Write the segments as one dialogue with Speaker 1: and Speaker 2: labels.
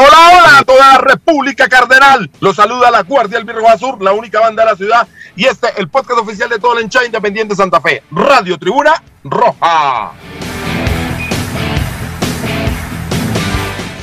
Speaker 1: Hola, hola a toda la República Cardenal. Los saluda la Guardia del Virgo Azul, la única banda de la ciudad. Y este, el podcast oficial de todo el hinchada independiente Santa Fe. Radio Tribuna Roja.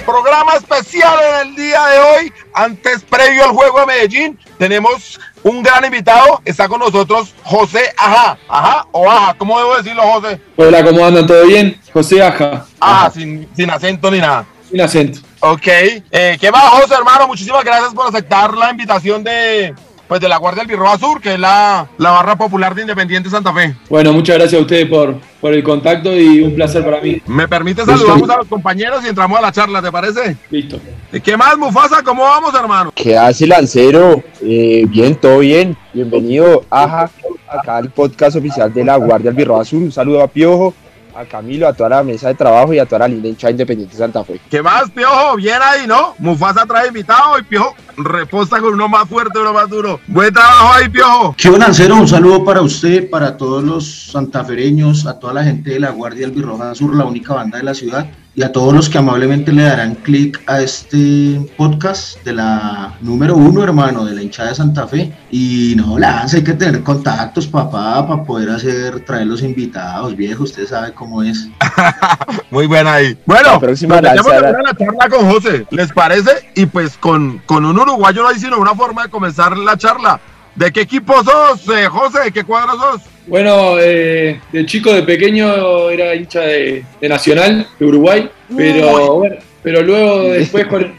Speaker 1: Programa especial en el día de hoy. Antes, previo al juego de Medellín, tenemos un gran invitado. Está con nosotros José Aja. Ajá o Aja. ¿Cómo debo decirlo, José?
Speaker 2: Hola, ¿cómo andan? ¿Todo bien? José Aja.
Speaker 1: Aja, sin, sin acento ni nada.
Speaker 2: Sin acento.
Speaker 1: Ok. Eh, ¿Qué más, José, hermano? Muchísimas gracias por aceptar la invitación de, pues, de la Guardia del Birroa Sur, que es la, la barra popular de Independiente Santa Fe.
Speaker 2: Bueno, muchas gracias a ustedes por, por el contacto y un placer para mí.
Speaker 1: ¿Me permite saludamos a los compañeros y entramos a la charla, te parece?
Speaker 2: Listo.
Speaker 1: ¿Qué más, Mufasa? ¿Cómo vamos, hermano?
Speaker 3: ¿Qué hace Lancero? Eh, bien, todo bien. Bienvenido, Aja, acá al podcast oficial de la Guardia del Birroa Sur. Un saludo a Piojo, a Camilo, a toda la mesa de trabajo y a toda la linda hincha Independiente Santa Fe.
Speaker 1: ¿Qué más, Piojo? Bien ahí, ¿no? Mufasa trae invitado y Piojo reposta con uno más fuerte, uno más duro. Buen trabajo ahí, Piojo.
Speaker 4: Qué Lancero, un saludo para usted, para todos los santafereños, a toda la gente de la Guardia del Birroja Sur, la única banda de la ciudad, y a todos los que amablemente le darán clic a este podcast de la número uno, hermano, de la hinchada de Santa Fe. Y no, lance, hay que tener contactos, papá, para poder hacer, traer los invitados, viejo, usted sabe cómo es.
Speaker 1: Muy buena ahí. Bueno,
Speaker 3: La próxima
Speaker 1: la charla con José, ¿les parece? Y pues con, con un uruguayo no hay sino una forma de comenzar la charla. ¿De qué equipo sos, eh, José? ¿De qué cuadro sos?
Speaker 2: Bueno, eh, de chico, de pequeño, era hincha de, de Nacional, de Uruguay, pero, bueno, pero luego después con,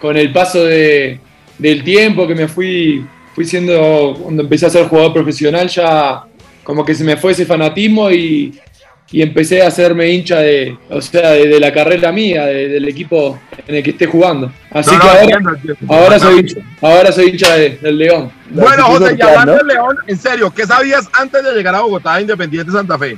Speaker 2: con el paso de- del tiempo que me fui, fui siendo, cuando empecé a ser jugador profesional, ya como que se me fue ese fanatismo y, y empecé a hacerme hincha de, o sea, de, de la carrera mía, de- del equipo en el que esté jugando. Así
Speaker 1: No,
Speaker 2: que
Speaker 1: no,
Speaker 2: ahora,
Speaker 1: entiendo, entiendo.
Speaker 2: ahora soy hincha, ahora soy hincha de- del León.
Speaker 1: Bueno, José, y hablando
Speaker 3: ¿no?
Speaker 1: de León, en serio, ¿qué sabías antes de llegar a Bogotá, Independiente Santa Fe?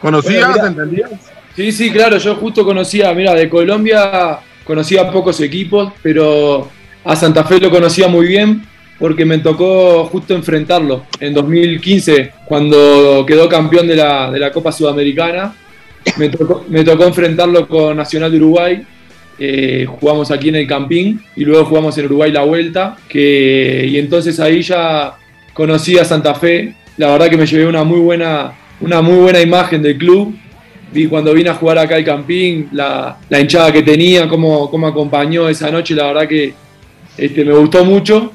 Speaker 1: ¿Conocías,
Speaker 2: Bueno,
Speaker 1: entendías?
Speaker 2: Sí, sí, claro, yo justo conocía, mira, de Colombia conocía pocos equipos, pero a Santa Fe lo conocía muy bien porque me tocó justo enfrentarlo en 2015, cuando quedó campeón de la, de la Copa Sudamericana. Me tocó, me tocó enfrentarlo con Nacional de Uruguay. eh, jugamos aquí en el Campín y luego jugamos en Uruguay la vuelta. Que, y entonces ahí ya conocí a Santa Fe. La verdad que me llevé una muy buena, una muy buena imagen del club vi cuando vine a jugar acá al Campín, la, la hinchada que tenía, cómo, cómo acompañó esa noche, la verdad que este, me gustó mucho.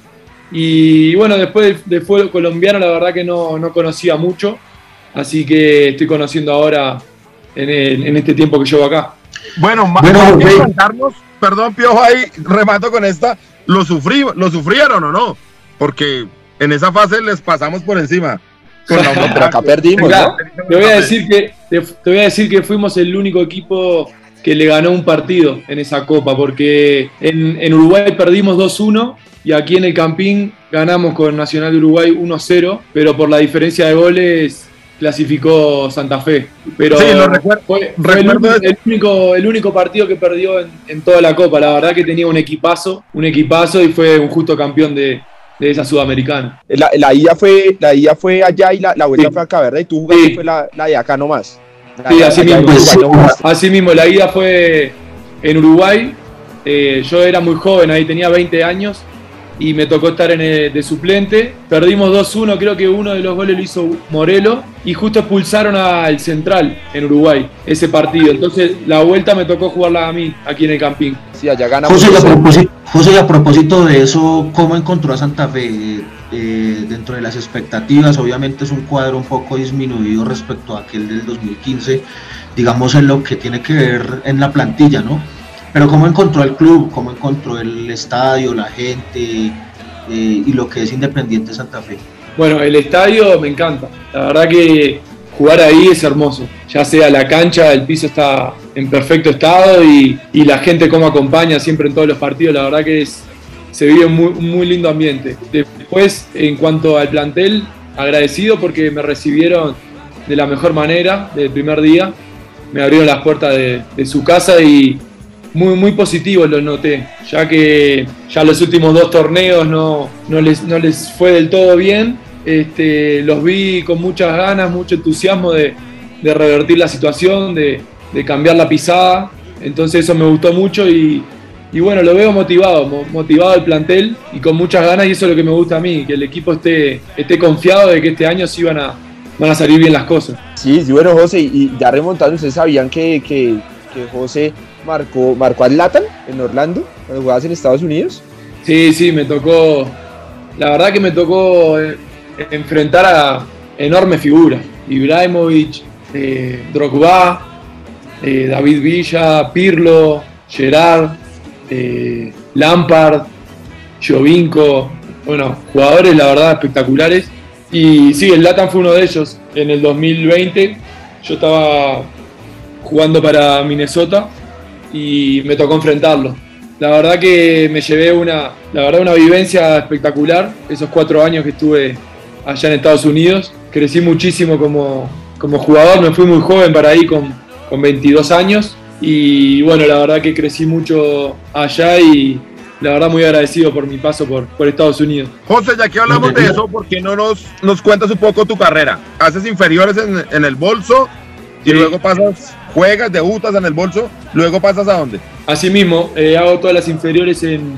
Speaker 2: Y bueno, después del, fútbol colombiano, la verdad que no, no conocía mucho, así que estoy conociendo ahora en, el- en este tiempo que llevo acá.
Speaker 1: Bueno,
Speaker 4: Bueno,
Speaker 1: más que
Speaker 4: José.
Speaker 1: contarnos, perdón, Piojo, ahí remato con esta, ¿lo, sufrí, ¿lo sufrieron o no? Porque en esa fase les pasamos por encima. Con la
Speaker 3: No, pero acá perdimos,
Speaker 2: Claro,
Speaker 3: ¿no?
Speaker 2: te voy a decir que te, te voy a decir que fuimos el único equipo que le ganó un partido en esa copa, porque en, en Uruguay perdimos 2-1 y aquí en el Campín ganamos con Nacional de Uruguay 1-0, pero por la diferencia de goles clasificó Santa Fe. Pero
Speaker 1: Sí, lo recuerdo-
Speaker 2: fue, fue el,
Speaker 1: recuerdo
Speaker 2: único, el único, el único partido que perdió en, en toda la copa. La verdad que tenía un equipazo, un equipazo y fue un justo campeón de, de esa sudamericana.
Speaker 3: La, la ida fue, la ida fue allá y la, la vuelta
Speaker 2: Sí.
Speaker 3: fue acá, ¿verdad? Y tú jugaste
Speaker 2: Sí.
Speaker 3: fue la, la de acá nomás. La-
Speaker 2: Sí,
Speaker 3: la-
Speaker 2: así mismo.
Speaker 3: Uruguay no jugaste.
Speaker 2: Así mismo, la ida fue en Uruguay. Eh, yo era muy joven, ahí tenía 20 años y me tocó estar en el- de suplente. Perdimos 2-1, creo que uno de los goles lo hizo Morelo y justo expulsaron al Central en Uruguay ese partido. Entonces la vuelta me tocó jugarla a mí aquí en el Campín.
Speaker 3: Sí, allá ganamos.
Speaker 4: José, y a
Speaker 3: 2-0.
Speaker 4: propósito, José, y a propósito de eso, ¿cómo encontró a Santa Fe? Eh, dentro de las expectativas, obviamente es un cuadro un poco disminuido respecto a aquel del 2015, digamos en lo que tiene que ver en la plantilla, ¿no? Pero ¿cómo encontró el club? ¿Cómo encontró el estadio, la gente eh, y lo que es Independiente Santa Fe?
Speaker 2: Bueno, el estadio me encanta. La verdad que jugar ahí es hermoso. Ya sea la cancha, el piso está en perfecto estado y, la gente cómo acompaña siempre en todos los partidos. La verdad que es, se vive un muy, un muy lindo ambiente. Después, en cuanto al plantel, agradecido porque me recibieron de la mejor manera desde el primer día. Me abrieron las puertas de, de su casa y muy, muy positivo lo noté, ya que ya los últimos dos torneos no, no, les, no les fue del todo bien. Este, los vi con muchas ganas, mucho entusiasmo de, de revertir la situación, de, de, cambiar la pisada. Entonces eso me gustó mucho y, y bueno, lo veo motivado, motivado el plantel y con muchas ganas y eso es lo que me gusta a mí, que el equipo esté, esté confiado de que este año sí van a, van a salir bien las cosas.
Speaker 3: Sí, bueno José, y ya remontando, ¿ustedes sabían que, que José marcó, marcó al Latan en Orlando, cuando jugabas en Estados Unidos?
Speaker 2: Sí, sí, me tocó, la verdad que me tocó eh, enfrentar a enormes figuras, Ibrahimovic, eh, Drogba, eh, David Villa, Pirlo, Gerard, Lampard, Jovinko, bueno, jugadores la verdad espectaculares. Y sí, el Latam fue uno de ellos. En el 2020 yo estaba jugando para Minnesota y me tocó enfrentarlo. La verdad que me llevé una, la verdad una vivencia espectacular, esos cuatro años que estuve allá en Estados Unidos. Crecí muchísimo como, como jugador, me fui muy joven para ahí con, con 22 años y bueno, la verdad que crecí mucho allá y la verdad muy agradecido por mi paso por, por Estados Unidos.
Speaker 1: José, ya que hablamos de eso, ¿por qué no nos, nos cuentas un poco tu carrera? Haces inferiores en, en el bolso y sí. luego pasas, juegas, debutas en el bolso, luego pasas a dónde?
Speaker 2: Así mismo, hago todas las inferiores en,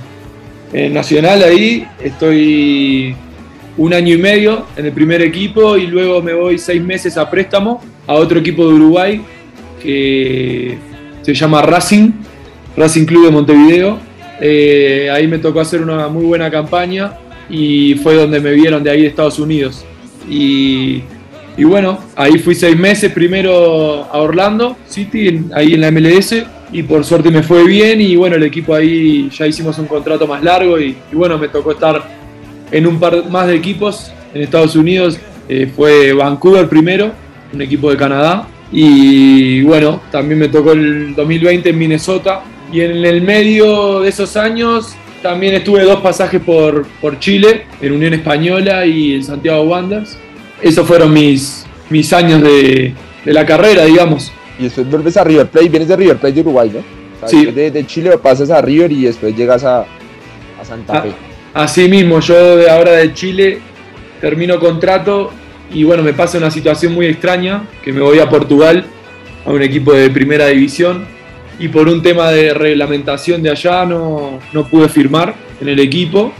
Speaker 2: en Nacional ahí, estoy un año y medio en el primer equipo y luego me voy seis meses a préstamo a otro equipo de Uruguay que se llama Racing, Racing Club de Montevideo. Eh, ahí me tocó hacer una muy buena campaña y fue donde me vieron de ahí de Estados Unidos. Y, y bueno, ahí fui seis meses primero a Orlando City, ahí en la MLS, y por suerte me fue bien y bueno, el equipo ahí ya hicimos un contrato más largo y, y bueno, me tocó estar en un par más de equipos en Estados Unidos. Eh, fue Vancouver primero, un equipo de Canadá, y bueno, también me tocó el 2020 en Minnesota. Y en el medio de esos años también estuve dos pasajes por, por Chile, en Unión Española y en Santiago Wanderers. Esos fueron mis, mis años de, de, la carrera, digamos.
Speaker 3: Y después vuelves a River Plate, vienes de River Plate de Uruguay, ¿no? O sea,
Speaker 2: Sí.
Speaker 3: De, de, Chile pasas a River y después llegas a, a Santa Fe.
Speaker 2: Así mismo, yo de ahora de Chile termino contrato y bueno, me pasa una situación muy extraña, que me voy a Portugal, a un equipo de primera división, y por un tema de reglamentación de allá no, no pude firmar en el equipo.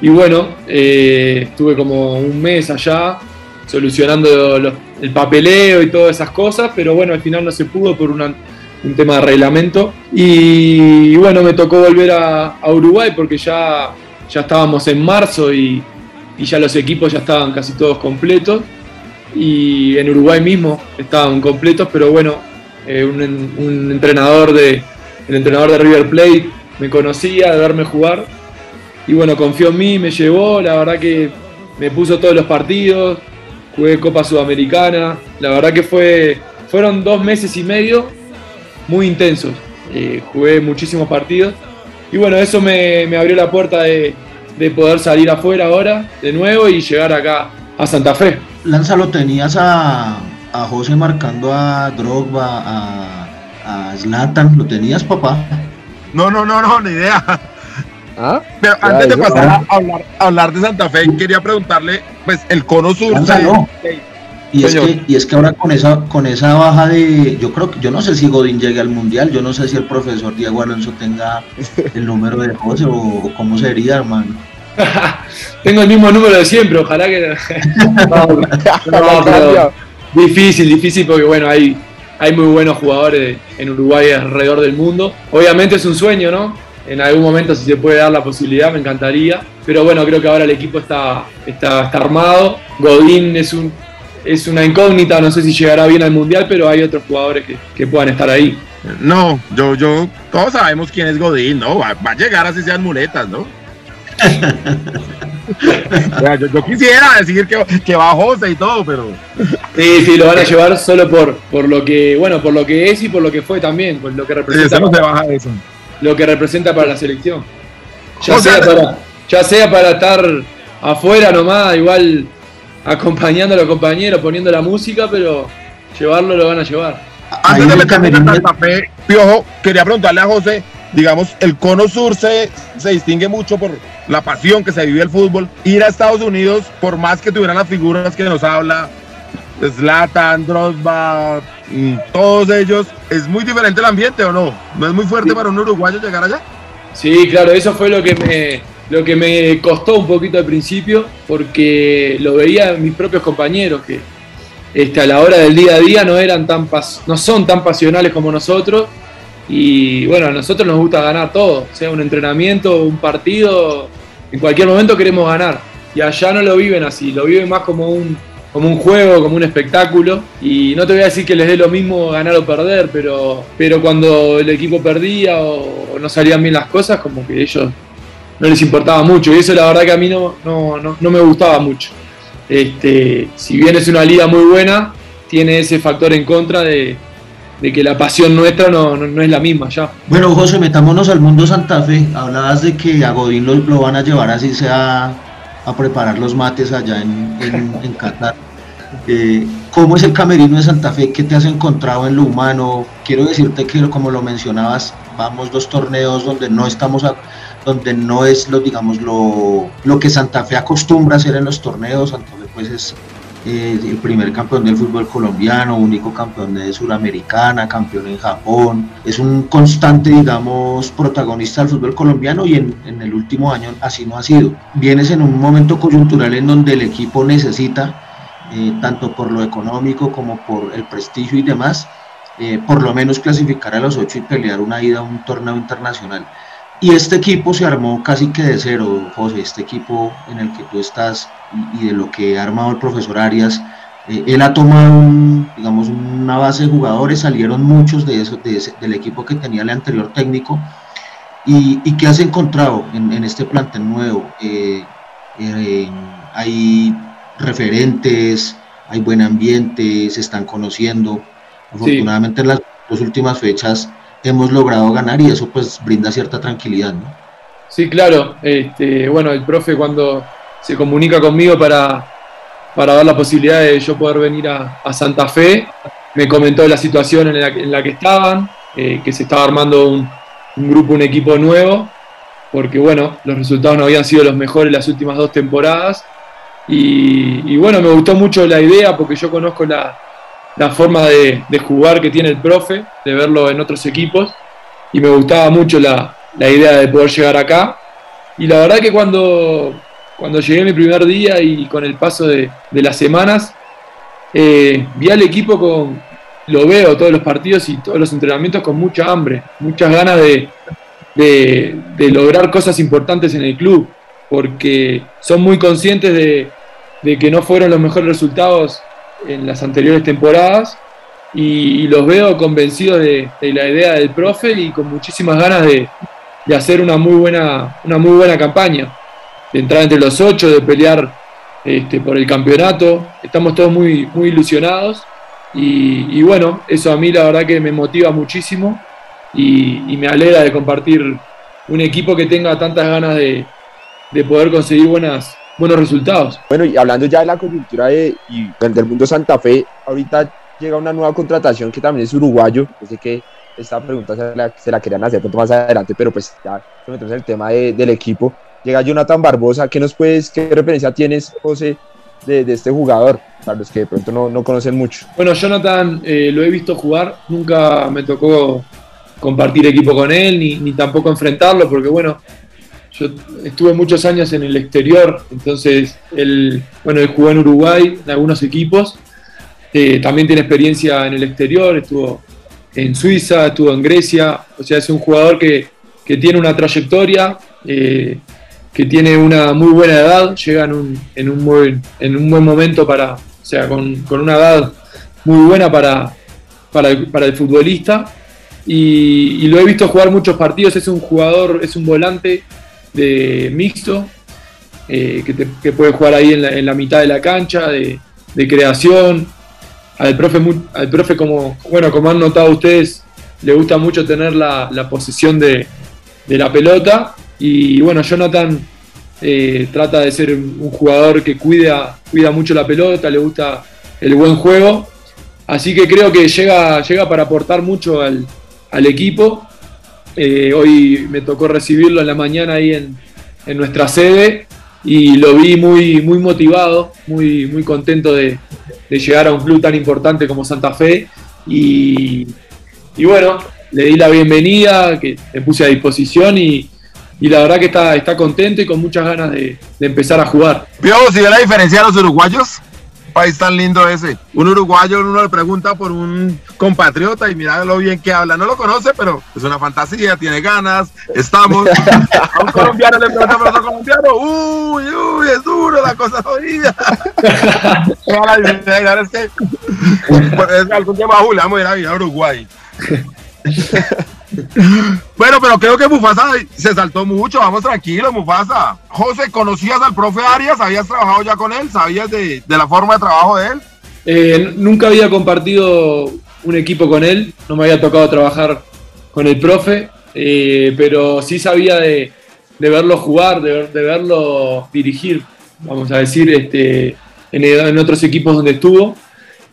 Speaker 2: Y bueno, eh, estuve como un mes allá solucionando el papeleo y todas esas cosas, pero bueno, al final no se pudo por un tema de reglamento. Y, bueno, me tocó volver a, Uruguay porque ya, ya estábamos en marzo y, ya los equipos ya estaban casi todos completos y en Uruguay mismo estaban completos, pero bueno, eh, un, un, entrenador de el entrenador de River Plate me conocía de verme jugar y bueno, confió en mí, me llevó, la verdad que me puso todos los partidos, jugué Copa Sudamericana, la verdad que fue fueron dos meses y medio muy intensos, eh, jugué muchísimos partidos y bueno, eso me, me abrió la puerta de, de poder salir afuera ahora de nuevo y llegar acá a Santa Fe.
Speaker 4: Lanza, lo tenías a, a José marcando a Drogba, a, a Zlatan, ¿lo tenías, papá?
Speaker 1: No, no, no, no, ni idea.
Speaker 3: ¿Ah?
Speaker 1: Pero antes de pasar a hablar, a hablar, de Santa Fe, quería preguntarle, pues, el cono sur.
Speaker 4: Lanza, no. Y es, que, y es que ahora con esa, con esa baja de, yo creo que, yo no sé si Godín llegue al mundial, yo no sé si el profesor Diego Alonso tenga el número de José o, o cómo sería, hermano.
Speaker 2: Tengo el mismo número de siempre, ojalá que. no, no, pero difícil, difícil porque bueno, hay, hay muy buenos jugadores en Uruguay alrededor del mundo. Obviamente es un sueño, ¿no? En algún momento si se puede dar la posibilidad, me encantaría. Pero bueno, creo que ahora el equipo está, está, está armado. Godín es un, es una incógnita, no sé si llegará bien al mundial, pero hay otros jugadores que, que puedan estar ahí.
Speaker 1: No, yo, yo, todos sabemos quién es Godín, ¿no? Va, va a llegar así sean muletas, ¿no? yo, yo, quisiera decir que, que va José y todo, pero.
Speaker 2: Sí, sí, lo van a llevar solo por, por lo que, bueno, por lo que es y por lo que fue también, por lo que representa.
Speaker 1: Sí, no se baja eso.
Speaker 2: Lo que representa para la selección. Ya sea para, ya sea para estar afuera nomás, igual acompañando a los compañeros, poniendo la música, pero llevarlo lo van a llevar.
Speaker 1: Antes de meterme en Santa Fe, Piojo, quería preguntarle a José, digamos, el cono sur se, se distingue mucho por la pasión que se vive el fútbol. Ir a Estados Unidos, por más que tuvieran las figuras que nos habla, Zlatan, Drosba, mm, todos ellos, ¿es muy diferente el ambiente o no? ¿No es muy fuerte para un uruguayo llegar allá?
Speaker 2: Sí, claro, eso fue lo que me, lo que me costó un poquito al principio, porque lo veía mis propios compañeros, que este, a la hora del día a día no, eran tan no son tan pasionales como nosotros. Y bueno, a nosotros nos gusta ganar todo, sea un entrenamiento, un partido, en cualquier momento queremos ganar. Y allá no lo viven así, lo viven más como un, como un juego, como un espectáculo. Y no te voy a decir que les dé lo mismo ganar o perder, pero, pero cuando el equipo perdía o, no salían bien las cosas, como que ellos no les importaba mucho. Y eso la verdad que a mí no, no, no, me gustaba mucho. Este, si bien es una liga muy buena, tiene ese factor en contra de, que la pasión nuestra no, no, es la misma ya.
Speaker 4: Bueno, José, metámonos al mundo Santa Fe. Hablabas de que a Godín lo, lo van a llevar así sea a preparar los mates allá en, en, Qatar. Eh, ¿Cómo es el camerino de Santa Fe? ¿Qué te has encontrado en lo humano? Quiero decirte que, como lo mencionabas, vamos dos torneos donde no estamos, donde no es lo, digamos, lo, lo que Santa Fe acostumbra hacer en los torneos. Santa Fe, pues, es el primer campeón del fútbol colombiano, único campeón de Suramericana, campeón en Japón. Es un constante, digamos, protagonista del fútbol colombiano y en, el último año así no ha sido. Vienes en un momento coyuntural en donde el equipo necesita, eh, tanto por lo económico como por el prestigio y demás, eh, por lo menos clasificar a los ocho y pelear una ida a un torneo internacional. Y este equipo se armó casi que de cero, José, este equipo en el que tú estás y, de lo que ha armado el profesor Arias. Eh, él ha tomado, digamos, una base de jugadores, salieron muchos de eso, del equipo que tenía el anterior técnico. ¿Y, y qué has encontrado en, este plantel nuevo? Eh, eh, hay referentes, hay buen ambiente, se están conociendo. Afortunadamente en las dos últimas fechas hemos logrado ganar y eso pues brinda cierta tranquilidad, ¿no?
Speaker 2: Sí, claro. Este, bueno, el profe cuando se comunica conmigo para, para ver la posibilidad de yo poder venir a, Santa Fe, me comentó la situación en la, que estaban, eh, que se estaba armando un, grupo, un equipo nuevo, porque bueno, los resultados no habían sido los mejores las últimas dos temporadas. Y bueno, me gustó mucho la idea porque yo conozco la, la forma de, jugar que tiene el profe, de verlo en otros equipos, y me gustaba mucho la, idea de poder llegar acá. Y la verdad que cuando, cuando llegué mi primer día y con el paso de, las semanas, eh, vi al equipo con, lo veo todos los partidos y todos los entrenamientos con mucha hambre, muchas ganas de, de, lograr cosas importantes en el club, porque son muy conscientes de, de que no fueron los mejores resultados en las anteriores temporadas y, los veo convencidos de, la idea del profe y con muchísimas ganas de, hacer una muy buena, una muy buena campaña, de entrar entre los ocho, de pelear este, por el campeonato. Estamos todos muy, muy ilusionados y, bueno, eso a mí la verdad que me motiva muchísimo y, me alegra de compartir un equipo que tenga tantas ganas de, de poder conseguir buenas, buenos resultados.
Speaker 3: Bueno, y hablando ya de la coyuntura de, y del mundo Santa Fe, ahorita llega una nueva contratación que también es uruguayo. Yo sé que esta pregunta se la, querían hacer más adelante, pero pues ya metemos en el tema del equipo. Llega Jonathan Barbosa, ¿qué nos puedes, qué referencia tienes, José, de, este jugador? Para los que de pronto no, no conocen mucho.
Speaker 2: Bueno, Jonathan eh, lo he visto jugar, nunca me tocó compartir equipo con él, ni, ni tampoco enfrentarlo, porque bueno, yo estuve muchos años en el exterior, entonces él, bueno, él jugó en Uruguay en algunos equipos, eh, también tiene experiencia en el exterior, estuvo en Suiza, estuvo en Grecia, o sea, es un jugador que, tiene una trayectoria, eh, que tiene una muy buena edad, llega en un, en un, buen, en un buen momento para, o sea, con, una edad muy buena para, para, el, futbolista. Y, y, lo he visto jugar muchos partidos, es un jugador, es un volante de mixto, eh, que, puede jugar ahí en la, mitad de la cancha, de, creación. Al profe, al profe como, bueno, como han notado ustedes, le gusta mucho tener la, la posesión de, la pelota. Y bueno, Jonathan eh, trata de ser un jugador que cuida, cuida mucho la pelota, le gusta el buen juego. Así que creo que llega, llega para aportar mucho al, equipo. Eh, hoy me tocó recibirlo en la mañana ahí en, nuestra sede y lo vi muy, muy motivado, muy, muy contento de, llegar a un club tan importante como Santa Fe. Y, y bueno, le di la bienvenida, que me puse a disposición y, y la verdad que está, está contento y con muchas ganas de, empezar a jugar.
Speaker 1: Vio, si ve la diferencia de los uruguayos, país tan lindo ese. Un uruguayo uno le pregunta por un compatriota y mira lo bien que habla. No lo conoce, pero es una fantasía, tiene ganas, estamos. a un colombiano le pregunta por otro colombiano, uy, uy, es duro la cosa jodida. es que es algún tema Julia, vamos a ir a Uruguay. bueno, pero creo que Mufasa se saltó mucho. Vamos tranquilos, Mufasa. José, ¿conocías al profe Arias? ¿Habías trabajado ya con él? ¿Sabías de, la forma de trabajo de él?
Speaker 2: Eh, nunca había compartido un equipo con él. No me había tocado trabajar con el profe. Eh, pero sí sabía de, verlo jugar, de, verlo dirigir, vamos a decir, este, en otros equipos donde estuvo.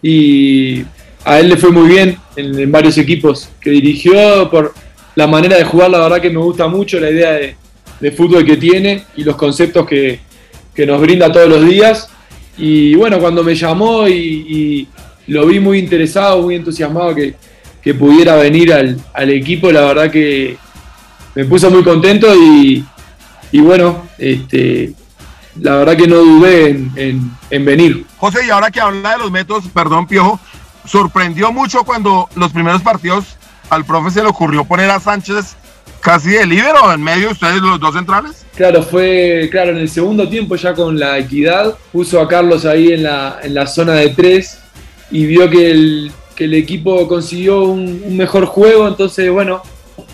Speaker 2: Y a él le fue muy bien en, varios equipos que dirigió por la manera de jugar, la verdad que me gusta mucho la idea de, fútbol que tiene y los conceptos que, nos brinda todos los días. Y bueno, cuando me llamó y, lo vi muy interesado, muy entusiasmado que, pudiera venir al, equipo, la verdad que me puso muy contento y, bueno, este, la verdad que no dudé en, en venir.
Speaker 1: José, y ahora que habla de los métodos, perdón Piojo, sorprendió mucho cuando los primeros partidos al profe se le ocurrió poner a Sánchez casi de líbero en medio de ustedes los dos centrales.
Speaker 2: Claro, fue, claro, en el segundo tiempo ya con la equidad, puso a Carlos ahí en la, en la zona de tres y vio que el, que el equipo consiguió un, mejor juego, entonces bueno,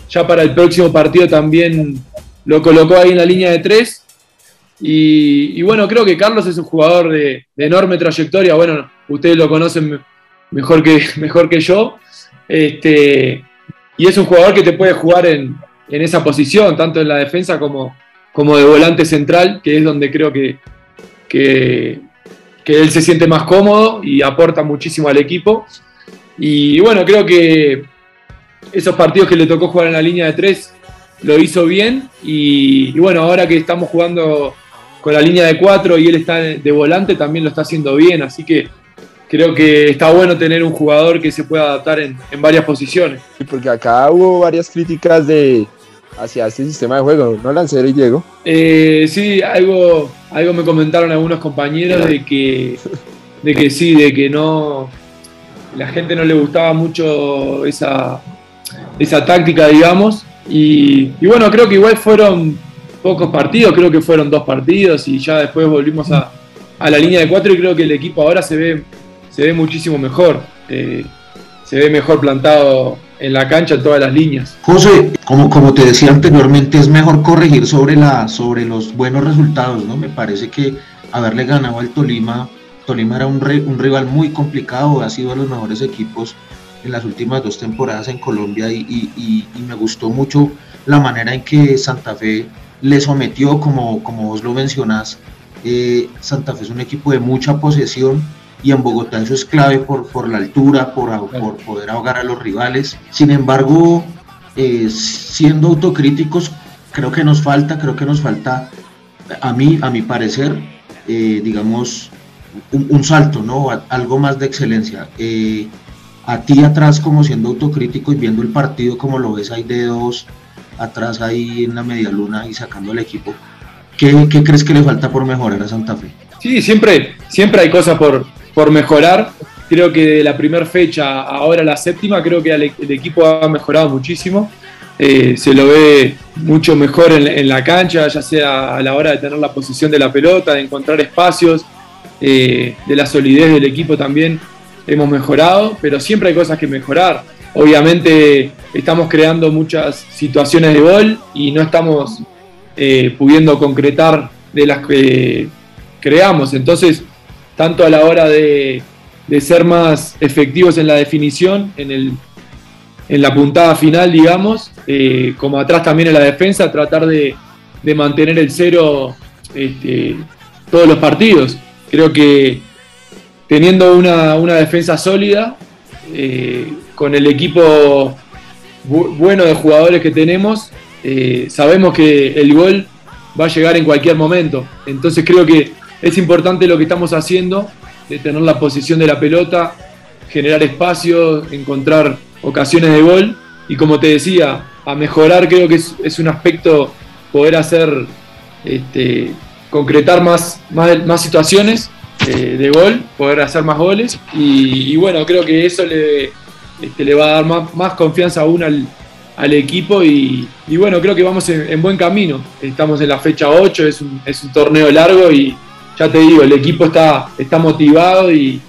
Speaker 2: ya para el próximo partido también lo colocó ahí en la línea de tres. Y, bueno, creo que Carlos es un jugador de, de enorme trayectoria, bueno, ustedes lo conocen mejor que, mejor que yo. Este, y es un jugador que te puede jugar en, esa posición, tanto en la defensa como, como de volante central, que es donde creo que, que, él se siente más cómodo y aporta muchísimo al equipo. Y bueno, creo que esos partidos que le tocó jugar en la línea de tres lo hizo bien. Y, y bueno, ahora que estamos jugando con la línea de cuatro y él está de volante, también lo está haciendo bien. Así que creo que está bueno tener un jugador que se pueda adaptar en, varias posiciones.
Speaker 3: Sí, porque acá hubo varias críticas de hacia este sistema de juego, ¿no, Lancero y Diego?
Speaker 2: Eh, sí, algo, algo me comentaron algunos compañeros de que, de que sí, de que no, la gente no le gustaba mucho esa, esa táctica, digamos. Y, y bueno, creo que igual fueron pocos partidos, creo que fueron dos partidos y ya después volvimos a, a la línea de cuatro y creo que el equipo ahora se ve se ve muchísimo mejor. Eh, se ve mejor plantado en la cancha en todas las líneas.
Speaker 4: José, como, como te decía anteriormente, es mejor corregir sobre, la, sobre los buenos resultados, ¿no? Me parece que haberle ganado al Tolima, Tolima era un, un rival muy complicado, ha sido de los mejores equipos en las últimas dos temporadas en Colombia y, y, y, me gustó mucho la manera en que Santa Fe le sometió, como, como vos lo mencionás. Eh, Santa Fe es un equipo de mucha posesión, y en Bogotá eso es clave por, por la altura, por, por, poder ahogar a los rivales. Sin embargo, eh, siendo autocríticos, creo que nos falta, creo que nos falta, a mí, a mi parecer, eh, digamos, un, salto, ¿no? algo más de excelencia. Eh, a ti atrás, como siendo autocrítico y viendo el partido como lo ves, hay dedos atrás ahí en la media luna y sacando al equipo. ¿Qué, ¿Qué, crees que le falta por mejorar a Santa Fe?
Speaker 2: Sí, siempre, siempre hay cosas por, por mejorar. Creo que de la primera fecha ahora la séptima, creo que el, equipo ha mejorado muchísimo. Eh, se lo ve mucho mejor en, la cancha, ya sea a la hora de tener la posición de la pelota, de encontrar espacios, eh, de la solidez del equipo también hemos mejorado, pero siempre hay cosas que mejorar. Obviamente estamos creando muchas situaciones de gol y no estamos eh, pudiendo concretar de las que creamos. Entonces tanto a la hora de, ser más efectivos en la definición, en, el, en la puntada final, digamos, eh, como atrás también en la defensa, tratar de, mantener el cero este, todos los partidos. Creo que teniendo una, defensa sólida, eh, con el equipo bueno de jugadores que tenemos, eh, sabemos que el gol va a llegar en cualquier momento. Entonces creo que es importante lo que estamos haciendo, tener la posición de la pelota, generar espacio, encontrar ocasiones de gol. Y como te decía, a mejorar creo que es, un aspecto poder hacer, este, concretar más, más, situaciones eh, de gol, poder hacer más goles. Y, bueno, creo que eso le, este, le va a dar más, más confianza aún al, al equipo. Y, bueno, creo que vamos en, buen camino. Estamos en la fecha 8, es un, es un torneo largo y ya te digo, el equipo está, está motivado y,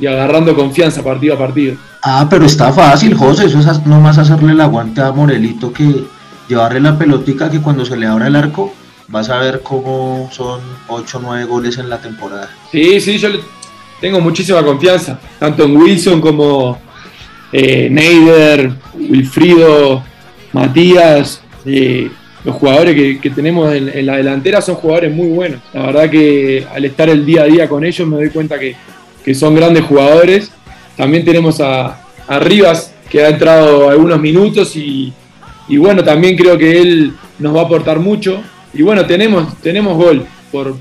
Speaker 2: agarrando confianza partido a partido.
Speaker 4: Ah, pero está fácil, José, eso es nomás hacerle el aguante a Morelito que llevarle la pelotica que cuando se le abra el arco vas a ver cómo son 8 o 9 goles en la temporada.
Speaker 2: Sí, sí, yo tengo muchísima confianza, tanto en Wilson como eh, Neider, Wilfrido, Matías, eh, los jugadores que, tenemos en, la delantera son jugadores muy buenos. La verdad que al estar el día a día con ellos me doy cuenta que, son grandes jugadores. También tenemos a, Rivas, que ha entrado algunos minutos y, bueno, también creo que él nos va a aportar mucho. Y bueno, tenemos, tenemos gol por,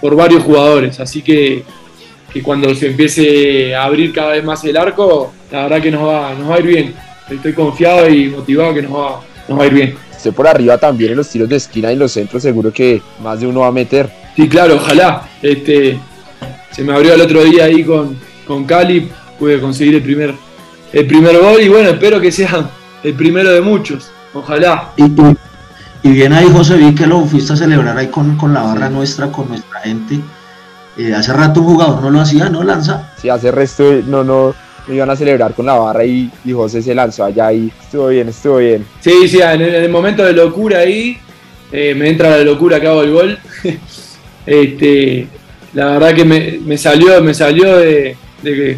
Speaker 2: por varios jugadores, así que que cuando se empiece a abrir cada vez más el arco, la verdad que nos va, nos va a ir bien. Estoy confiado y motivado que nos va, nos va a ir bien.
Speaker 3: Usted por arriba también en los tiros de esquina y en los centros seguro que más de uno va a meter.
Speaker 2: Sí, claro, ojalá. Este, se me abrió el otro día ahí con, con Cali, pude conseguir el primer, el primer gol y bueno, espero que sea el primero de muchos. Ojalá.
Speaker 4: Y, y bien ahí José, vi que lo fuiste a celebrar ahí con, con la barra nuestra, con nuestra gente. Eh, hace rato un jugador no lo hacía, ¿no, Lanza?
Speaker 3: Sí, hace resto no, no, iban a celebrar con la barra y, José se lanzó allá y estuvo bien, estuvo bien.
Speaker 2: Sí, sí, en el, momento de locura ahí, eh, me entra la locura que hago el gol. este, la verdad que me, salió, me salió de,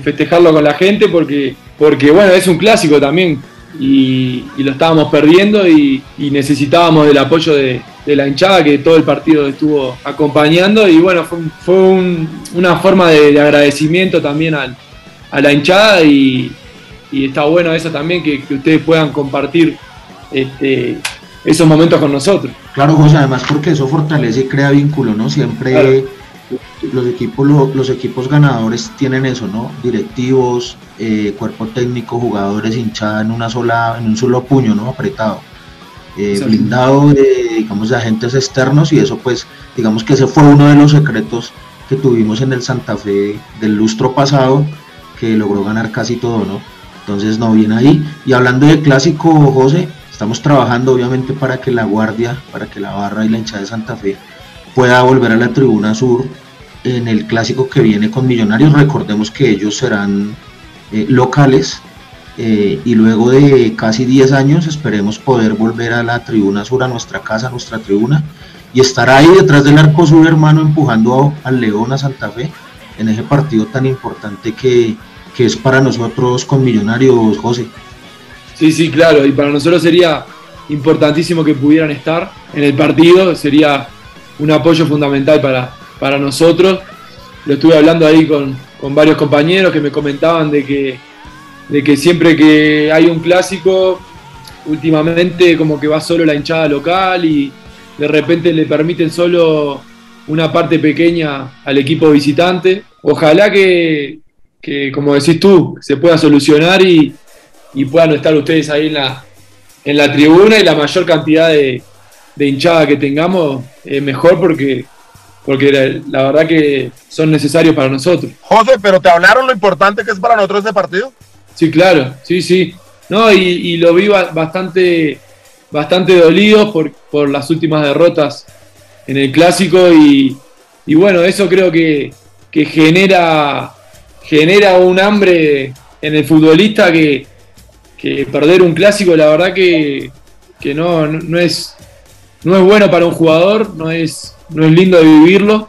Speaker 2: festejarlo con la gente porque, porque bueno, es un clásico también y, lo estábamos perdiendo y, necesitábamos del apoyo de, la hinchada que todo el partido estuvo acompañando y bueno, fue, una forma de, agradecimiento también a la hinchada y, está bueno eso también que, ustedes puedan compartir este, esos momentos con nosotros.
Speaker 4: Claro, José, además porque eso fortalece y crea vínculo, ¿no? Siempre los equipos, los, equipos ganadores tienen eso, ¿no? Directivos, eh, cuerpo técnico, jugadores hinchada en una sola, en un solo puño, ¿no? Apretado. Eh, blindado de, digamos, de agentes externos y eso pues, digamos que ese fue uno de los secretos que tuvimos en el Santa Fe del lustro pasado, que logró ganar casi todo, ¿no? Entonces, no, viene ahí. Y hablando de clásico, José, estamos trabajando obviamente para que la guardia, para que la barra y la hinchada de Santa Fe pueda volver a la tribuna sur en el clásico que viene con Millonarios. Recordemos que ellos serán eh, locales eh, y luego de casi 10 años esperemos poder volver a la tribuna sur, a nuestra casa, a nuestra tribuna y estar ahí detrás del arco sur hermano empujando al León a Santa Fe en ese partido tan importante que, que es para nosotros con Millonarios, José.
Speaker 2: Sí, sí, claro, y para nosotros sería importantísimo que pudieran estar en el partido, sería un apoyo fundamental para, para nosotros. Lo estuve hablando ahí con, varios compañeros que me comentaban de que, de que siempre que hay un clásico, últimamente como que va solo la hinchada local y de repente le permiten solo una parte pequeña al equipo visitante. Ojalá que, como decís tú, se pueda solucionar y, y, puedan estar ustedes ahí en la, en la tribuna y la mayor cantidad de, de hinchada que tengamos eh, mejor porque, porque la, verdad que son necesarios para nosotros.
Speaker 1: José, pero ¿te hablaron lo importante que es para nosotros este partido?
Speaker 2: Sí, claro, sí, sí. No, y, lo vi bastante, bastante dolido por, por las últimas derrotas en el clásico y, y bueno, eso creo que, que, genera, genera un hambre en el futbolista que, que perder un clásico, la verdad que, que no, no, es, no es bueno para un jugador, no es, no es lindo de vivirlo.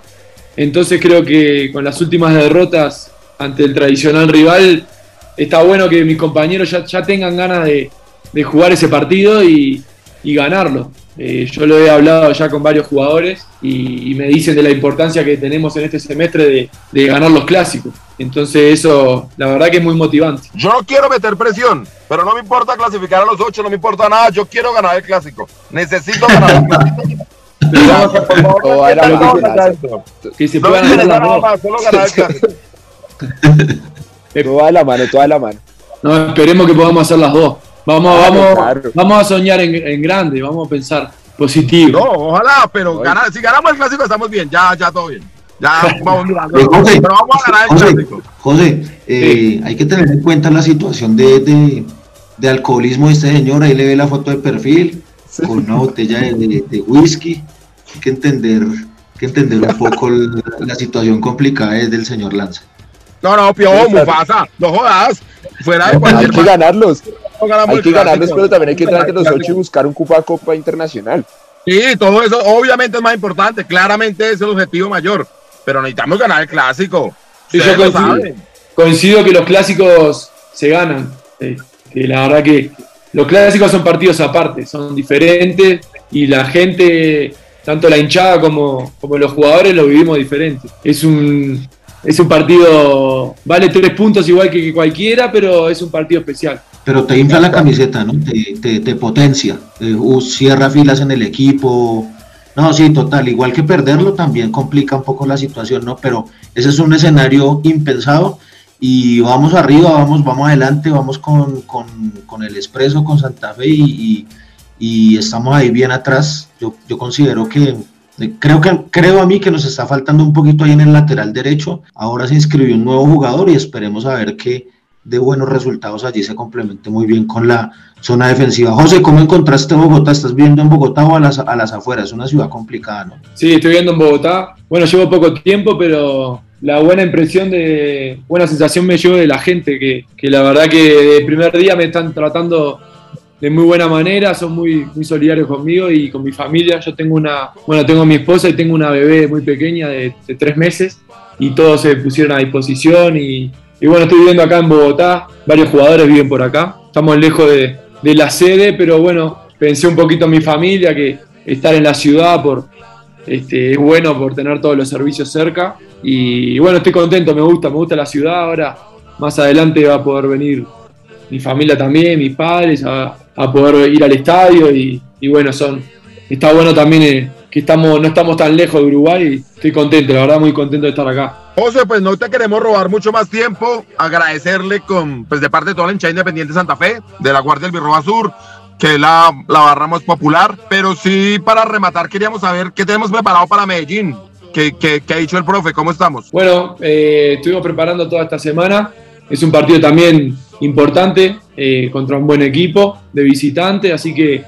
Speaker 2: Entonces creo que con las últimas derrotas ante el tradicional rival, está bueno que mis compañeros ya, ya tengan ganas de, jugar ese partido y, ganarlo. Eh, yo lo he hablado ya con varios jugadores y, me dicen de la importancia que tenemos en este semestre de, ganar los clásicos. Entonces eso, la verdad que es muy motivante.
Speaker 1: Yo no quiero meter presión, pero no me importa clasificar a los ocho, no me importa nada, yo quiero ganar el clásico. Necesito ganar el clásico.
Speaker 3: que se puedan ganar el clásico. Todo de la mano, toda la mano.
Speaker 2: No, esperemos que podamos hacer las dos. Vamos, vamos, vamos a soñar en, grande, vamos a pensar positivo.
Speaker 1: No, ojalá, pero si ganamos el clásico estamos bien, ya, ya todo bien. Ya vamos mirando. José, pero vamos a ganar el clásico.
Speaker 4: José, eh, hay que tener en cuenta la situación de, de, alcoholismo de este señor. Ahí le ve la foto de perfil con una botella de, whisky. Hay que entender, que entender un poco la, situación complicada del señor Lanza.
Speaker 1: No, no, Piojo, Mufasa, no jodas. Fuera de
Speaker 3: cualquier. Hay que ganarlos. Hay que ganarlos, pero también hay que entrar entre los ocho y buscar un cupo a Copa Internacional.
Speaker 1: Sí, todo eso obviamente es más importante. Claramente es el objetivo mayor. Pero necesitamos ganar el clásico.
Speaker 2: Sí, yo coincido, coincido, que los clásicos se ganan. que la verdad que los clásicos son partidos aparte, son diferentes y la gente, tanto la hinchada como, como los jugadores, lo vivimos diferente. Es un, es un partido, vale tres puntos igual que cualquiera, pero es un partido especial.
Speaker 4: Pero te infla la camiseta, ¿no? Te, te, potencia, uh, cierra filas en el equipo. No, sí, total, igual que perderlo también complica un poco la situación, ¿no? Pero ese es un escenario impensado y vamos arriba, vamos, vamos adelante, vamos con, el Expreso, con Santa Fe y, y, estamos ahí bien atrás. Yo, yo considero que Creo, que, creo a mí que nos está faltando un poquito ahí en el lateral derecho. Ahora se inscribió un nuevo jugador y esperemos a ver que de buenos resultados allí se complemente muy bien con la zona defensiva. José, ¿cómo encontraste Bogotá? ¿Estás viendo en Bogotá o a las, a las afueras? Es una ciudad complicada, ¿no?
Speaker 2: Sí, estoy viendo en Bogotá. Bueno, llevo poco tiempo, pero la buena impresión de, buena sensación me llevo de la gente, que, que la verdad que de primer día me están tratando de muy buena manera, son muy, muy solidarios conmigo y con mi familia. Yo tengo una, bueno, tengo mi esposa y tengo una bebé muy pequeña de, tres meses y todos se pusieron a disposición y, bueno, estoy viviendo acá en Bogotá, varios jugadores viven por acá, estamos lejos de, de la sede, pero bueno, pensé un poquito en mi familia, que estar en la ciudad por, este, es bueno por tener todos los servicios cerca. Y bueno, estoy contento, me gusta, me gusta la ciudad, ahora más adelante va a poder venir mi familia también, mis padres, a, a poder ir al estadio. Y, bueno, son está bueno también eh, que estamos no estamos tan lejos de Uruguay y estoy contento, la verdad muy contento de estar acá.
Speaker 1: José, pues no te queremos robar mucho más tiempo, agradecerle con pues de parte de toda la hinchada independiente Santa Fe, de la Guardia del Birroba Sur, que es la, la barra más popular, pero sí para rematar queríamos saber qué tenemos preparado para Medellín. ¿Qué, qué, qué ha dicho el profe? ¿Cómo estamos?
Speaker 2: Bueno, eh, estuvimos preparando toda esta semana. Es un partido también importante eh, contra un buen equipo de visitante, así que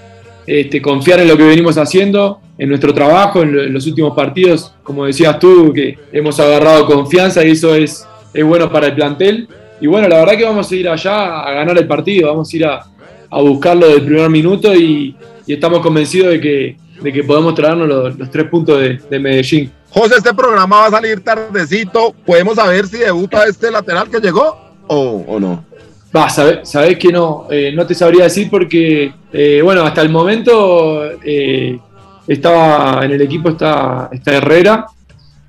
Speaker 2: este, confiar en lo que venimos haciendo, en nuestro trabajo, en, los últimos partidos, como decías tú, que hemos agarrado confianza y eso es, es bueno para el plantel. Y bueno, la verdad que vamos a ir allá a ganar el partido, vamos a ir a, a buscarlo del primer minuto y, estamos convencidos de que, de que podemos traernos los, tres puntos de, Medellín.
Speaker 1: José, este programa va a salir tardecito. ¿Podemos saber si debuta este lateral que llegó o, o no?
Speaker 2: Va, sabés, que no, eh, no te sabría decir porque, eh, bueno, hasta el momento eh, estaba en el equipo está, está Herrera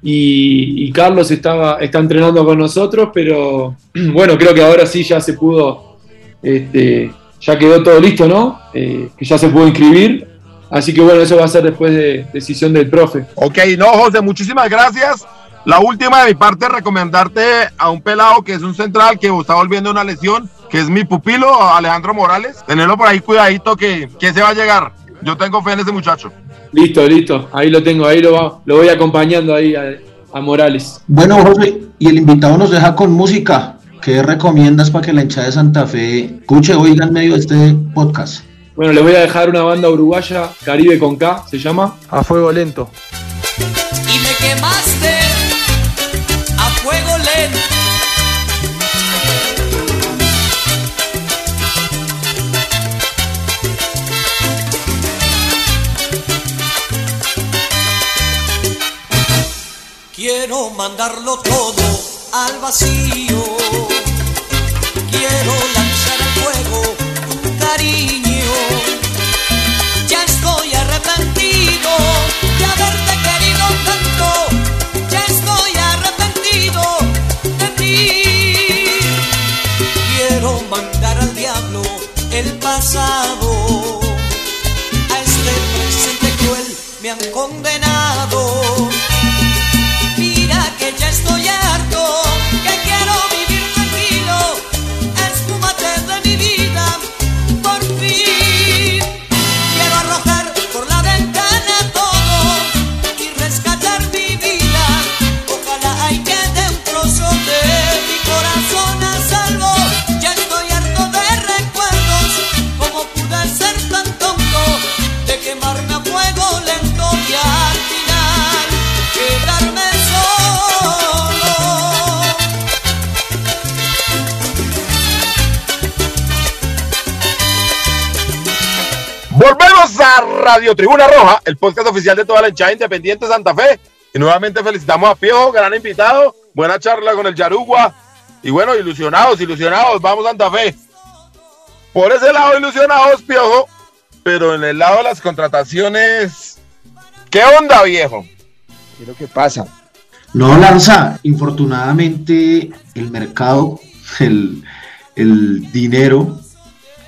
Speaker 2: y, Carlos estaba, está entrenando con nosotros, pero bueno, creo que ahora sí ya se pudo, este, ya quedó todo listo, ¿no? que ya se pudo inscribir. Así que bueno, eso va a ser después de decisión del profe.
Speaker 1: Ok, no, José, muchísimas gracias. La última de mi parte, recomendarte a un pelado que es un central que está volviendo una lesión, que es mi pupilo, Alejandro Morales. Tenerlo por ahí cuidadito que, que se va a llegar. Yo tengo fe en ese muchacho.
Speaker 2: Listo, listo. Ahí lo tengo, ahí lo, lo voy acompañando ahí a, Morales.
Speaker 4: Bueno, José, y el invitado nos deja con música. ¿Qué recomiendas para que la hinchada de Santa Fe escuche, oiga en medio de este podcast?
Speaker 2: Bueno, les voy a dejar una banda uruguaya, Caribe con K, se llama.
Speaker 5: A Fuego Lento.
Speaker 6: Y me quemaste fuego lento. mandarlo todo al vacío. Quiero lanzar al fuego cariño. Ya estoy arrepentido de haberte querido tanto. Ya estoy arrepentido de ti. Quiero mandar al diablo
Speaker 1: el pasado. Radio Tribuna Roja, el podcast oficial de toda la hinchada independiente de Santa Fe. Y nuevamente felicitamos a Piojo, gran invitado. Buena charla con el Yarugua. Y bueno, ilusionados, ilusionados, vamos Santa Fe. Por ese lado, ilusionados, Piojo. Pero en el lado de las contrataciones, ¿qué onda, viejo?
Speaker 3: ¿Qué es lo que pasa?
Speaker 4: No, Lanza, infortunadamente el mercado, el, el dinero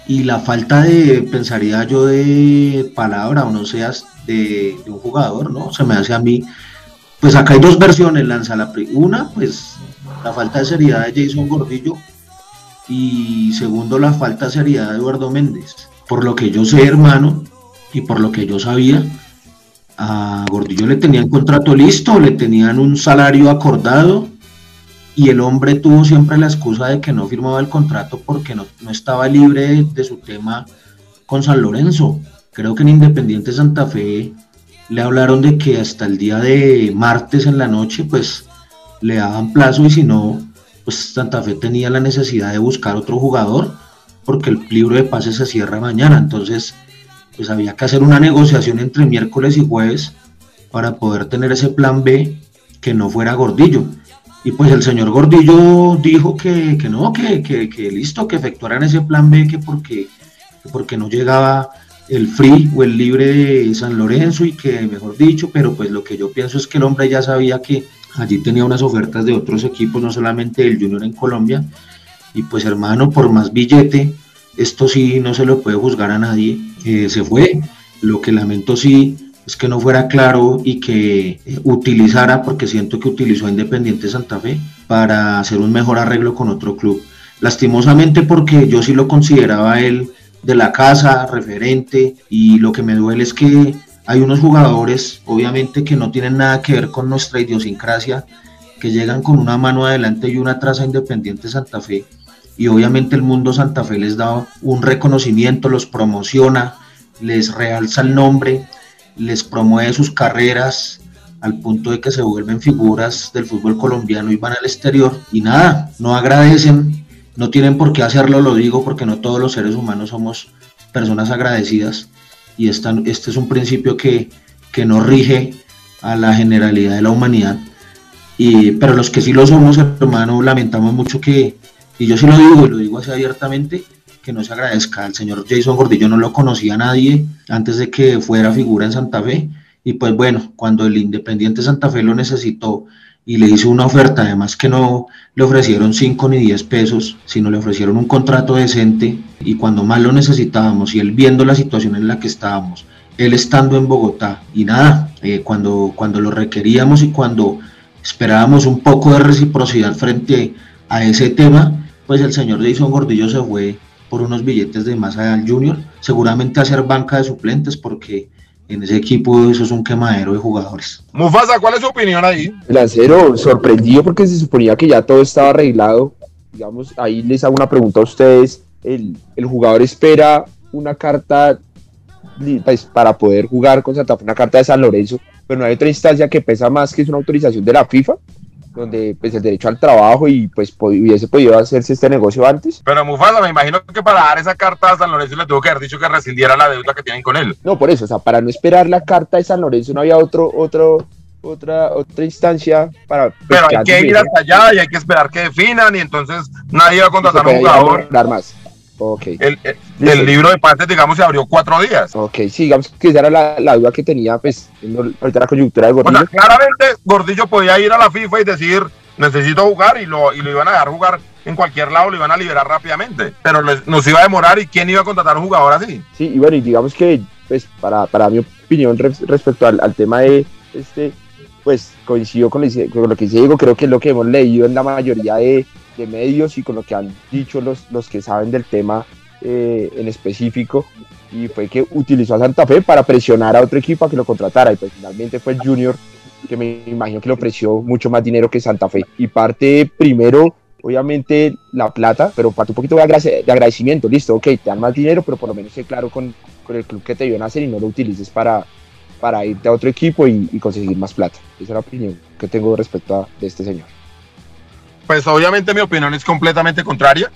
Speaker 4: y la falta de, pensaría yo, de palabra o no seas de, de un jugador, ¿no? Se me hace a mí, pues acá hay dos versiones, Lanza. La, una, pues la falta de seriedad de Jason Gordillo y segundo, la falta de seriedad de Eduardo Méndez. Por lo que yo sé, hermano, y por lo que yo sabía, a Gordillo le tenían contrato listo, le tenían un salario acordado y el hombre tuvo siempre la excusa de que no firmaba el contrato porque no, no estaba libre de, su tema con San Lorenzo. Creo que en Independiente Santa Fe le hablaron de que hasta el día de martes en la noche pues le daban plazo y si no pues Santa Fe tenía la necesidad de buscar otro jugador porque el libro de pases se cierra mañana. Entonces pues había que hacer una negociación entre miércoles y jueves para poder tener ese plan B que no fuera Gordillo. Y pues el señor Gordillo dijo que, que no, que, que, listo, que efectuaran ese plan B, que porque, que porque no llegaba el free o el libre de San Lorenzo y que, mejor dicho, pero pues lo que yo pienso es que el hombre ya sabía que allí tenía unas ofertas de otros equipos, no solamente el Junior en Colombia, y pues hermano, por más billete, esto sí no se lo puede juzgar a nadie, eh, se fue, lo que lamento sí es que no fuera claro y que eh, utilizara, porque siento que utilizó a Independiente Santa Fe para hacer un mejor arreglo con otro club. Lastimosamente porque yo sí lo consideraba él de la casa, referente, y lo que me duele es que hay unos jugadores, obviamente, que no tienen nada que ver con nuestra idiosincrasia, que llegan con una mano adelante y una atrás Independiente Santa Fe, y obviamente el mundo Santa Fe les da un reconocimiento, los promociona, les realza el nombre, les promueve sus carreras al punto de que se vuelven figuras del fútbol colombiano y van al exterior y nada, no agradecen, no tienen por qué hacerlo, lo digo porque no todos los seres humanos somos personas agradecidas y esta- este es un principio que, que no rige a la generalidad de la humanidad. Y, pero los que sí lo somos, hermano, lamentamos mucho que, y yo sí lo digo y lo digo así abiertamente, que no se agradezca al señor Jason Gordillo, no lo conocía nadie antes de que fuera figura en Santa Fe. Y pues bueno, cuando el Independiente Santa Fe lo necesitó y le hizo una oferta, además que no le ofrecieron 5 ni 10 pesos, sino le ofrecieron un contrato decente y cuando más lo necesitábamos y él viendo la situación en la que estábamos, él estando en Bogotá y nada, eh, cuando, cuando lo requeríamos y cuando esperábamos un poco de reciprocidad frente a ese tema, pues el señor Jason Gordillo se fue por unos billetes de más al Junior, seguramente a hacer banca de suplentes porque en ese equipo eso es un quemadero de jugadores.
Speaker 1: Mufasa, ¿cuál es su opinión ahí?
Speaker 3: Lancero, sorprendido porque se suponía que ya todo estaba arreglado. Digamos, ahí les hago una pregunta a ustedes. El, el jugador espera una carta pues, para poder jugar con Santa Fe, una carta de San Lorenzo, pero no hay otra instancia que pesa más que es una autorización de la FIFA, donde pues el derecho al trabajo y pues hubiese podido hacerse este negocio antes.
Speaker 1: Pero Mufasa, me imagino que para dar esa carta a San Lorenzo le tuvo que haber dicho que rescindiera la deuda que tienen con él.
Speaker 3: No, por eso, o sea, para no esperar la carta de San Lorenzo no había otro, otro, otra, otra instancia para... pues,
Speaker 1: Pero hay que ir hasta allá y hay que esperar que definan y entonces nadie va a contratar a un jugador.
Speaker 3: más. Ok.
Speaker 1: El, el- el libro de pases, digamos, se abrió cuatro días.
Speaker 3: Ok, sí, digamos que esa era la, la duda que tenía, pues, ahorita la coyuntura de
Speaker 1: O sea,
Speaker 3: Gordillo.
Speaker 1: claramente Gordillo podía ir a la FIFA y decir, necesito jugar y lo, y lo iban a dejar jugar en cualquier lado lo iban a liberar rápidamente, pero nos iba a demorar y quién iba a contratar a un jugador así.
Speaker 3: Sí, y bueno, y digamos que, pues, para, para mi opinión respecto al, al, tema de este, pues coincido con, lo que dice Diego, creo que es lo que hemos leído en la mayoría de, de medios y con lo que han dicho los, los que saben del tema eh, en específico. Y fue que utilizó a Santa Fe para presionar a otro equipo a que lo contratara. Y pues finalmente fue el Junior que me imagino que le ofreció mucho más dinero que Santa Fe. Y parte primero obviamente la plata pero parte un poquito de, agradecimiento. Listo ok te dan más dinero pero por lo menos sé claro con, con el club que te vio nacer y no lo utilices para para irte a otro equipo y, conseguir más plata. Esa es la opinión que tengo respecto a de este señor
Speaker 1: pues obviamente mi opinión es completamente contraria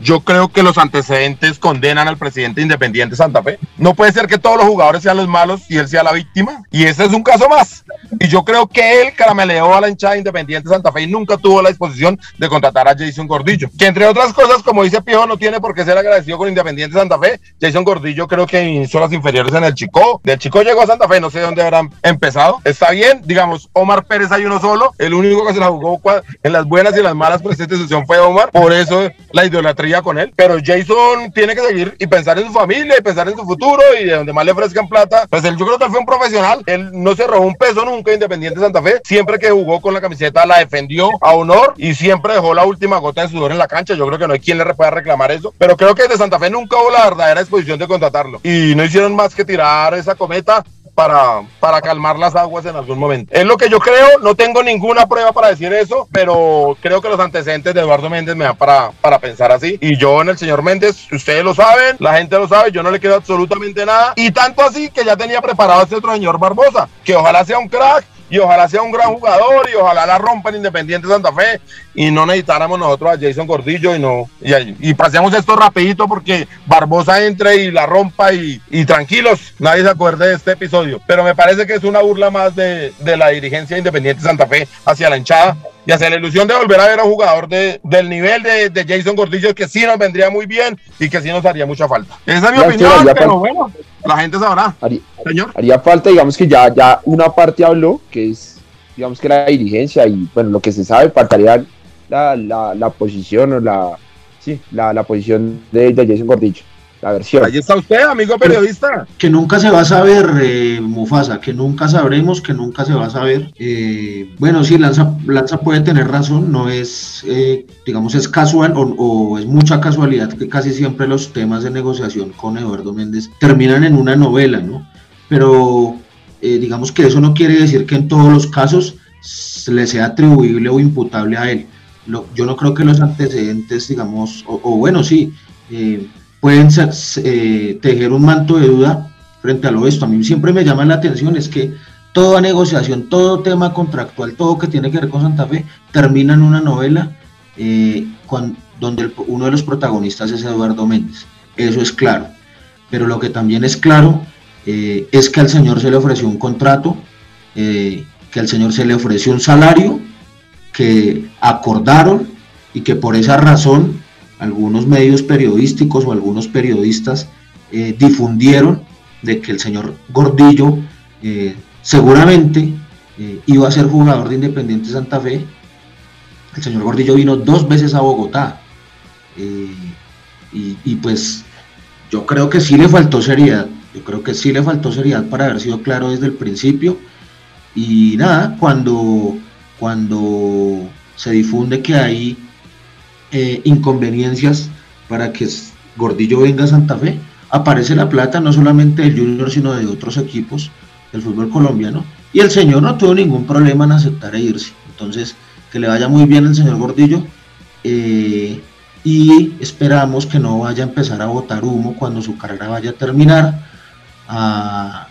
Speaker 1: yo creo que los antecedentes condenan al presidente independiente Santa Fe. No puede ser que todos los jugadores sean los malos y él sea la víctima. Y ese es un caso más. Y yo creo que él carameleó a la hinchada independiente Santa Fe y nunca tuvo la disposición de contratar a Jason Gordillo. Que entre otras cosas, como dice Piojo, no tiene por qué ser agradecido con Independiente Santa Fe. Jason Gordillo creo que inició las inferiores en el Chico. Del Chico llegó a Santa Fe, no sé dónde habrán empezado. Está bien, digamos, Omar Pérez hay uno solo. El único que se la jugó en las buenas y las malas por esta institución fue Omar. Por eso la idolatría con él, pero Jason tiene que seguir y pensar en su familia y pensar en su futuro y de donde más le ofrezcan plata. Pues él, yo creo que él fue un profesional, él no se robó un peso nunca Independiente Santa Fe, siempre que jugó con la camiseta la defendió a honor y siempre dejó la última gota de sudor en la cancha. Yo creo que no hay quien le pueda reclamar eso, pero creo que de Santa Fe nunca hubo la verdadera disposición de contratarlo. Y no hicieron más que tirar esa cometa para, para calmar las aguas en algún momento. Es lo que yo creo, no tengo ninguna prueba para decir eso, pero creo que los antecedentes de Eduardo Méndez me dan para, para pensar así. Y yo en el señor Méndez, ustedes lo saben, la gente lo sabe, yo no le quedo absolutamente nada. Y tanto así que ya tenía preparado este otro señor Barbosa, que ojalá sea un crack y ojalá sea un gran jugador y ojalá la rompa en Independiente Santa Fe. Y no necesitáramos nosotros a Jason Gordillo y no y, pasemos esto rapidito porque Barbosa entre y la rompa y, tranquilos, nadie se acuerde de este episodio, pero me parece que es una burla más de, la dirigencia Independiente Santa Fe hacia la hinchada y hacia la ilusión de volver a ver a un jugador de, del nivel de, de, Jason Gordillo que sí nos vendría muy bien y que sí nos haría mucha falta. Esa es mi opinión, pero bueno, la gente sabrá.
Speaker 3: Haría, señor. Haría falta, digamos que ya, ya una parte habló, que es, digamos que la dirigencia y bueno, lo que se sabe, faltaría la, la, la posición o la, sí, la, la posición de, de Jason Gordillo la versión.
Speaker 1: Ahí está usted, amigo periodista.
Speaker 4: Que nunca se va a saber, eh, Mufasa, que nunca sabremos, que nunca se va a saber. Eh, bueno, sí, Lanza, Lanza puede tener razón, no es, eh, digamos, es casual o, es mucha casualidad que casi siempre los temas de negociación con Eduardo Méndez terminan en una novela, ¿no? Pero digamos que eso no quiere decir que en todos los casos le sea atribuible o imputable a él. yo no creo que los antecedentes, digamos, o, o bueno, sí, pueden eh, tejer un manto de duda frente a lo esto. A mí siempre me llama la atención es que toda negociación, todo tema contractual, todo que tiene que ver con Santa Fe, termina en una novela eh, donde uno de los protagonistas es Eduardo Méndez. Eso es claro. Pero lo que también es claro eh, es que al señor se le ofreció un contrato, que al señor se le ofreció un salario, que acordaron y que por esa razón algunos medios periodísticos o algunos periodistas eh, difundieron de que el señor Gordillo eh, seguramente eh, iba a ser jugador de Independiente Santa Fe. El señor Gordillo vino dos veces a Bogotá. Y, y, pues yo creo que sí le faltó seriedad. Yo creo que sí le faltó seriedad para haber sido claro desde el principio. Y nada, cuando, cuando se difunde que hay eh, inconveniencias para que Gordillo venga a Santa Fe, aparece la plata no solamente del Junior, sino de otros equipos del fútbol colombiano. Y el señor no tuvo ningún problema en aceptar e irse. Entonces, que le vaya muy bien el señor Gordillo. Eh, y esperamos que no vaya a empezar a botar humo cuando su carrera vaya a terminar, a,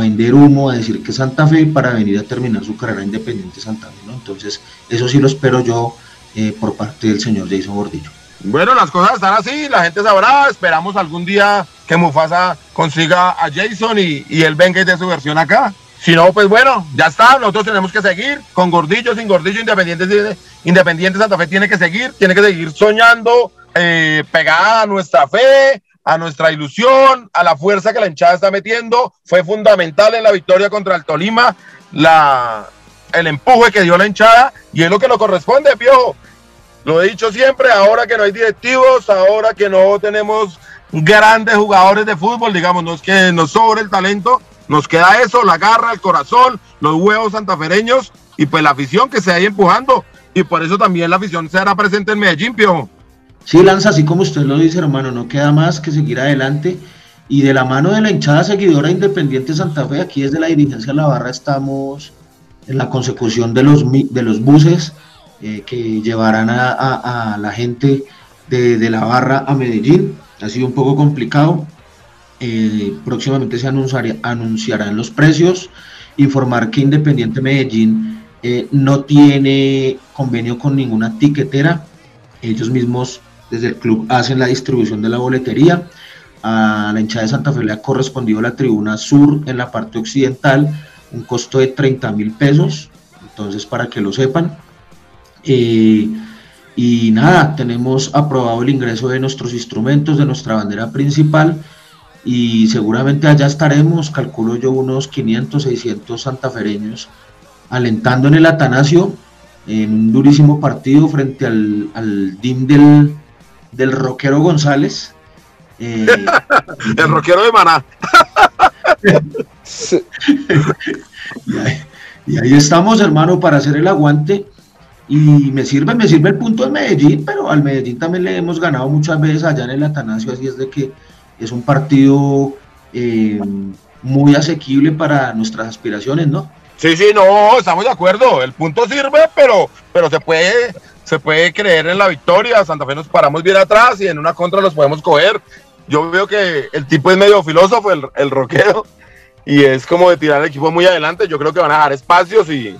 Speaker 4: vender humo, a decir que Santa Fe para venir a terminar su carrera independiente Santa Fe. ¿no? Entonces, eso sí lo espero yo eh, por parte del señor Jason Gordillo.
Speaker 1: Bueno, las cosas están así, la gente sabrá, esperamos algún día que Mufasa consiga a Jason y, y él venga y dé su versión acá. Si no, pues bueno, ya está, nosotros tenemos que seguir con Gordillo, sin Gordillo, Independiente, Independiente Santa Fe tiene que seguir, tiene que seguir soñando, eh, pegada a nuestra fe, a nuestra ilusión, a la fuerza que la hinchada está metiendo. Fue fundamental en la victoria contra el Tolima, la, el empuje que dio la hinchada y es lo que nos corresponde, Piojo. Lo he dicho siempre, ahora que no hay directivos, ahora que no tenemos grandes jugadores de fútbol, digamos, no es que nos sobre el talento, nos queda eso, la garra, el corazón, los huevos santafereños y pues la afición que se ahí empujando. Y por eso también la afición se hará presente en Medellín, Piojo.
Speaker 4: Sí, Lanza, así como usted lo dice, hermano, no queda más que seguir adelante. Y de la mano de la hinchada seguidora Independiente Santa Fe, aquí desde la dirigencia de la barra estamos la consecución de los, de los buses eh, que llevarán a, la gente de, la barra a Medellín. Ha sido un poco complicado. Eh, próximamente se anunciarán los precios. Informar que Independiente Medellín eh, no tiene convenio con ninguna tiquetera. Ellos mismos desde el club hacen la distribución de la boletería. A la hinchada de Santa Fe le ha correspondido la tribuna sur en la parte occidental, un costo de 30 mil pesos. Entonces, para que lo sepan. Eh, y nada, tenemos aprobado el ingreso de nuestros instrumentos, de nuestra bandera principal. Y seguramente allá estaremos, calculo yo, unos 500, 600 santafereños alentando en el Atanasio en un durísimo partido frente al, al DIM del, del rockero González.
Speaker 1: Eh, el rockero de Maná.
Speaker 4: y, ahí, estamos, hermano, para hacer el aguante. Y me sirve, me sirve el punto del Medellín, pero al Medellín también le hemos ganado muchas veces allá en el Atanasio, así es de que es un partido eh, muy asequible para nuestras aspiraciones, ¿no?
Speaker 1: Sí, sí, no, estamos de acuerdo. El punto sirve, pero, pero se puede, se puede creer en la victoria. Santa Fe nos paramos bien atrás y en una contra los podemos coger. Yo veo que el tipo es medio filósofo, el, el rockero, y es como de tirar el equipo muy adelante. Yo creo que van a dejar espacios y,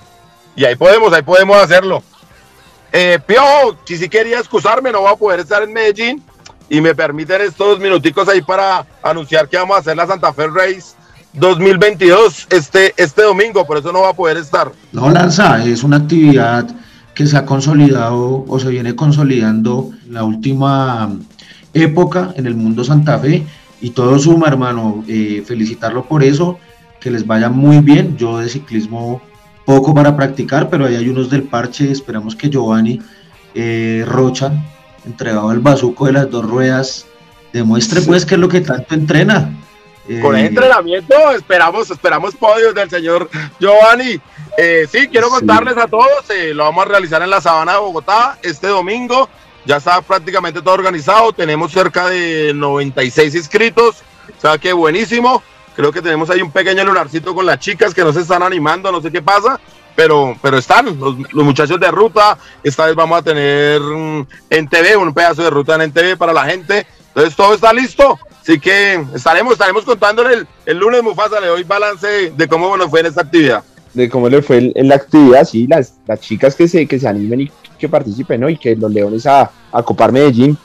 Speaker 1: y ahí podemos, ahí podemos hacerlo. Eh, Piojo, si sí quería excusarme, no voy a poder estar en Medellín y me permiten estos minuticos ahí para anunciar que vamos a hacer la Santa Fe Race 2022 este, este domingo, por eso no va a poder estar.
Speaker 4: No, Lanza, es una actividad que se ha consolidado o se viene consolidando en la última época en el mundo Santa Fe y todo suma, hermano. Eh, felicitarlo por eso, que les vaya muy bien. Yo de ciclismo poco para practicar, pero ahí hay unos del parche. Esperamos que Giovanni eh, Rocha, entregado el bazuco de las dos ruedas, demuestre pues que es lo que tanto entrena
Speaker 1: con el entrenamiento esperamos, esperamos podios del señor Giovanni. Eh, sí, quiero contarles a todos, eh, lo vamos a realizar en la Sabana de Bogotá este domingo. Ya está prácticamente todo organizado, tenemos cerca de 96 inscritos, o sea que buenísimo. Creo que tenemos ahí un pequeño lunarcito con las chicas que no se están animando, no sé qué pasa, pero, pero están los, muchachos de ruta. Esta vez vamos a tener mm, en TV, un pedazo de ruta en TV para la gente. Entonces todo está listo. Así que estaremos, estaremos contándole el, el lunes, Mufasa, le doy balance de cómo nos fue en esta actividad.
Speaker 3: De cómo le fue en, la actividad, sí, las, las chicas que se, que se animen y que participen, ¿no? Y que los leones a, a copar Medellín,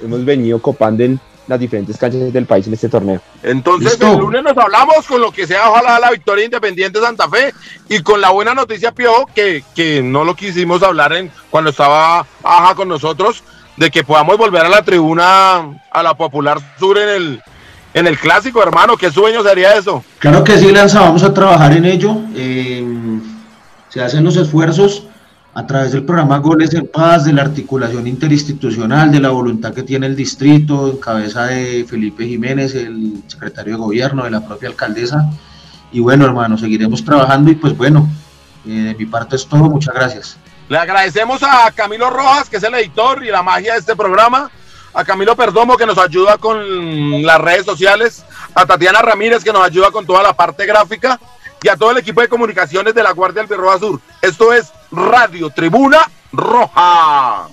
Speaker 3: hemos venido copando en las diferentes canchas del país en este torneo.
Speaker 1: Entonces, el lunes nos hablamos con lo que sea, ojalá la victoria independiente de Santa Fe y con la buena noticia, Piojo, que, que no lo quisimos hablar en cuando estaba Aja con nosotros, de que podamos volver a la tribuna, a la Popular Sur en el, en el clásico, hermano. ¿Qué sueño sería eso?
Speaker 4: Claro que sí, Lanza, vamos a trabajar en ello. Eh, se hacen los esfuerzos a través del programa Goles en Paz, de la articulación interinstitucional, de la voluntad que tiene el distrito, en cabeza de Felipe Jiménez, el secretario de gobierno, de la propia alcaldesa. Y bueno, hermano, seguiremos trabajando y pues bueno, eh, de mi parte es todo. Muchas gracias.
Speaker 1: Le agradecemos a Camilo Rojas, que es el editor y la magia de este programa, a Camilo Perdomo, que nos ayuda con las redes sociales, a Tatiana Ramírez, que nos ayuda con toda la parte gráfica, y a todo el equipo de comunicaciones de la Guardia del Birroa Sur. Esto es Radio Tribuna Roja.